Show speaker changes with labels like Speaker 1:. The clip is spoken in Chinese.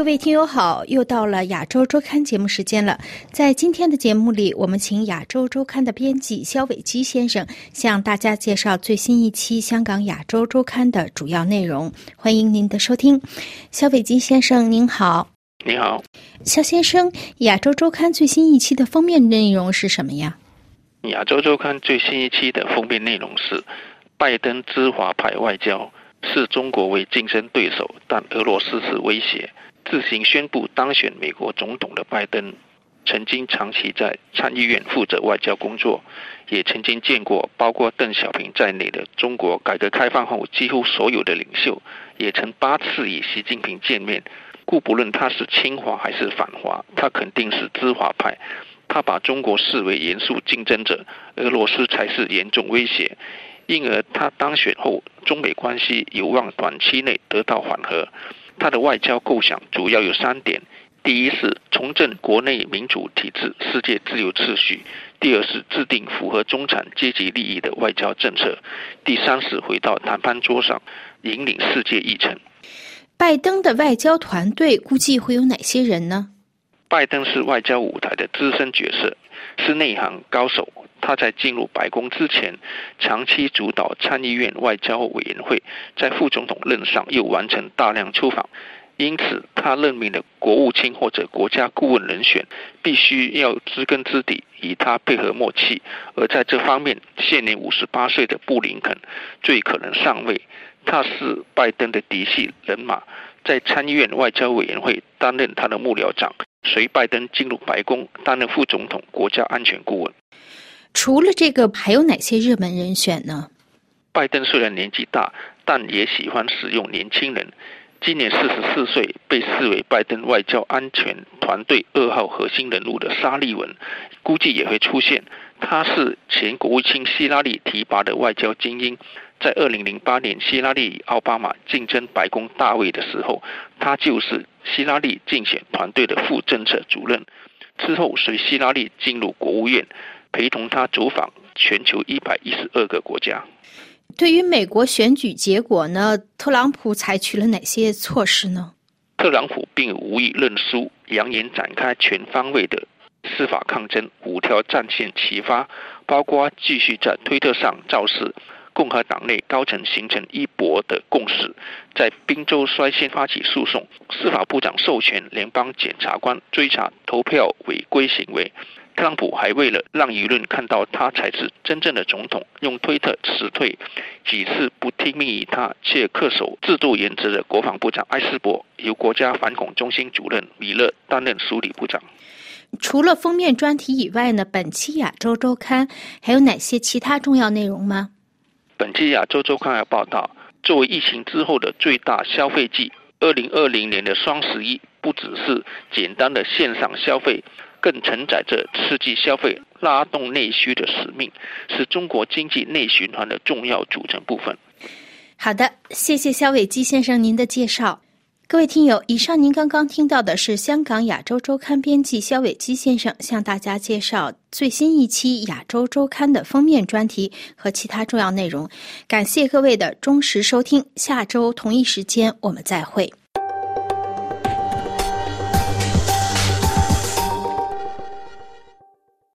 Speaker 1: 各位听友好，又到了亚洲周刊节目时间了。在今天的节目里，我们请亚洲周刊的编辑肖伟基先生向大家介绍最新一期香港亚洲周刊的主要内容。欢迎您的收听，肖伟基先生您好。
Speaker 2: 你好，
Speaker 1: 肖先生，亚洲周刊最新一期的封面内容是什么呀？
Speaker 2: 亚洲周刊最新一期的封面内容是拜登之华牌外交，视中国为竞争对手，但俄罗斯是威胁。自行宣布当选美国总统的拜登，曾经长期在参议院负责外交工作，也曾经见过包括邓小平在内的中国改革开放后几乎所有的领袖，也曾八次与习近平见面。故不论他是亲华还是反华，他肯定是知华派。他把中国视为严肃竞争者，俄罗斯才是严重威胁。因而他当选后，中美关系有望短期内得到缓和。他的外交构想主要有三点：第一是重振国内民主体制、世界自由秩序；第二是制定符合中产阶级利益的外交政策；第三是回到谈判桌上，引领世界议程。
Speaker 1: 拜登的外交团队估计会有哪些人呢？
Speaker 2: 拜登是外交舞台的资深角色，是内行高手。他在进入白宫之前，长期主导参议院外交委员会，在副总统任上又完成大量出访，因此他任命的国务卿或者国家顾问人选，必须要知根知底，与他配合默契。而在这方面，现年五十八岁的布林肯最可能上位。他是拜登的嫡系人马，在参议院外交委员会担任他的幕僚长，随拜登进入白宫担任副总统国家安全顾问。
Speaker 1: 除了这个，还有哪些热门人选呢？
Speaker 2: 拜登虽然年纪大，但也喜欢使用年轻人。今年四十四岁，被视为拜登外交安全团队二号核心人物的沙利文，估计也会出现。他是前国务卿希拉里提拔的外交精英。在二零零八年，希拉里与奥巴马竞争白宫大位的时候，他就是希拉里竞选团队的副政策主任。之后，随希拉里进入国务院。陪同他走访全球一百一十二个国家。
Speaker 1: 对于美国选举结果呢，特朗普采取了哪些措施呢？
Speaker 2: 特朗普并无意认输，扬言展开全方位的司法抗争，五条战线齐发，包括继续在推特上造势，共和党内高层形成一搏的共识，在宾州率先发起诉讼，司法部长授权联邦检察官追查投票违规行为。特朗普还为了让舆论看到他才是真正的总统，用推特辞退几次不听命于他且恪守制度原则的国防部长埃斯珀，由国家反恐中心主任米勒担任署理部长。
Speaker 1: 除了封面专题以外呢，本期亚洲周刊还有哪些其他重要内容吗？
Speaker 2: 本期亚洲周刊要报道，作为疫情之后的最大消费季，二零二零年的双十一不只是简单的线上消费。更承载着刺激消费、拉动内需的使命，是中国经济内循环的重要组成部分。
Speaker 1: 好的，谢谢肖伟基先生您的介绍。各位听友，以上您刚刚听到的是香港亚洲周刊编辑肖伟基先生向大家介绍最新一期亚洲周刊的封面专题和其他重要内容。感谢各位的忠实收听，下周同一时间我们再会。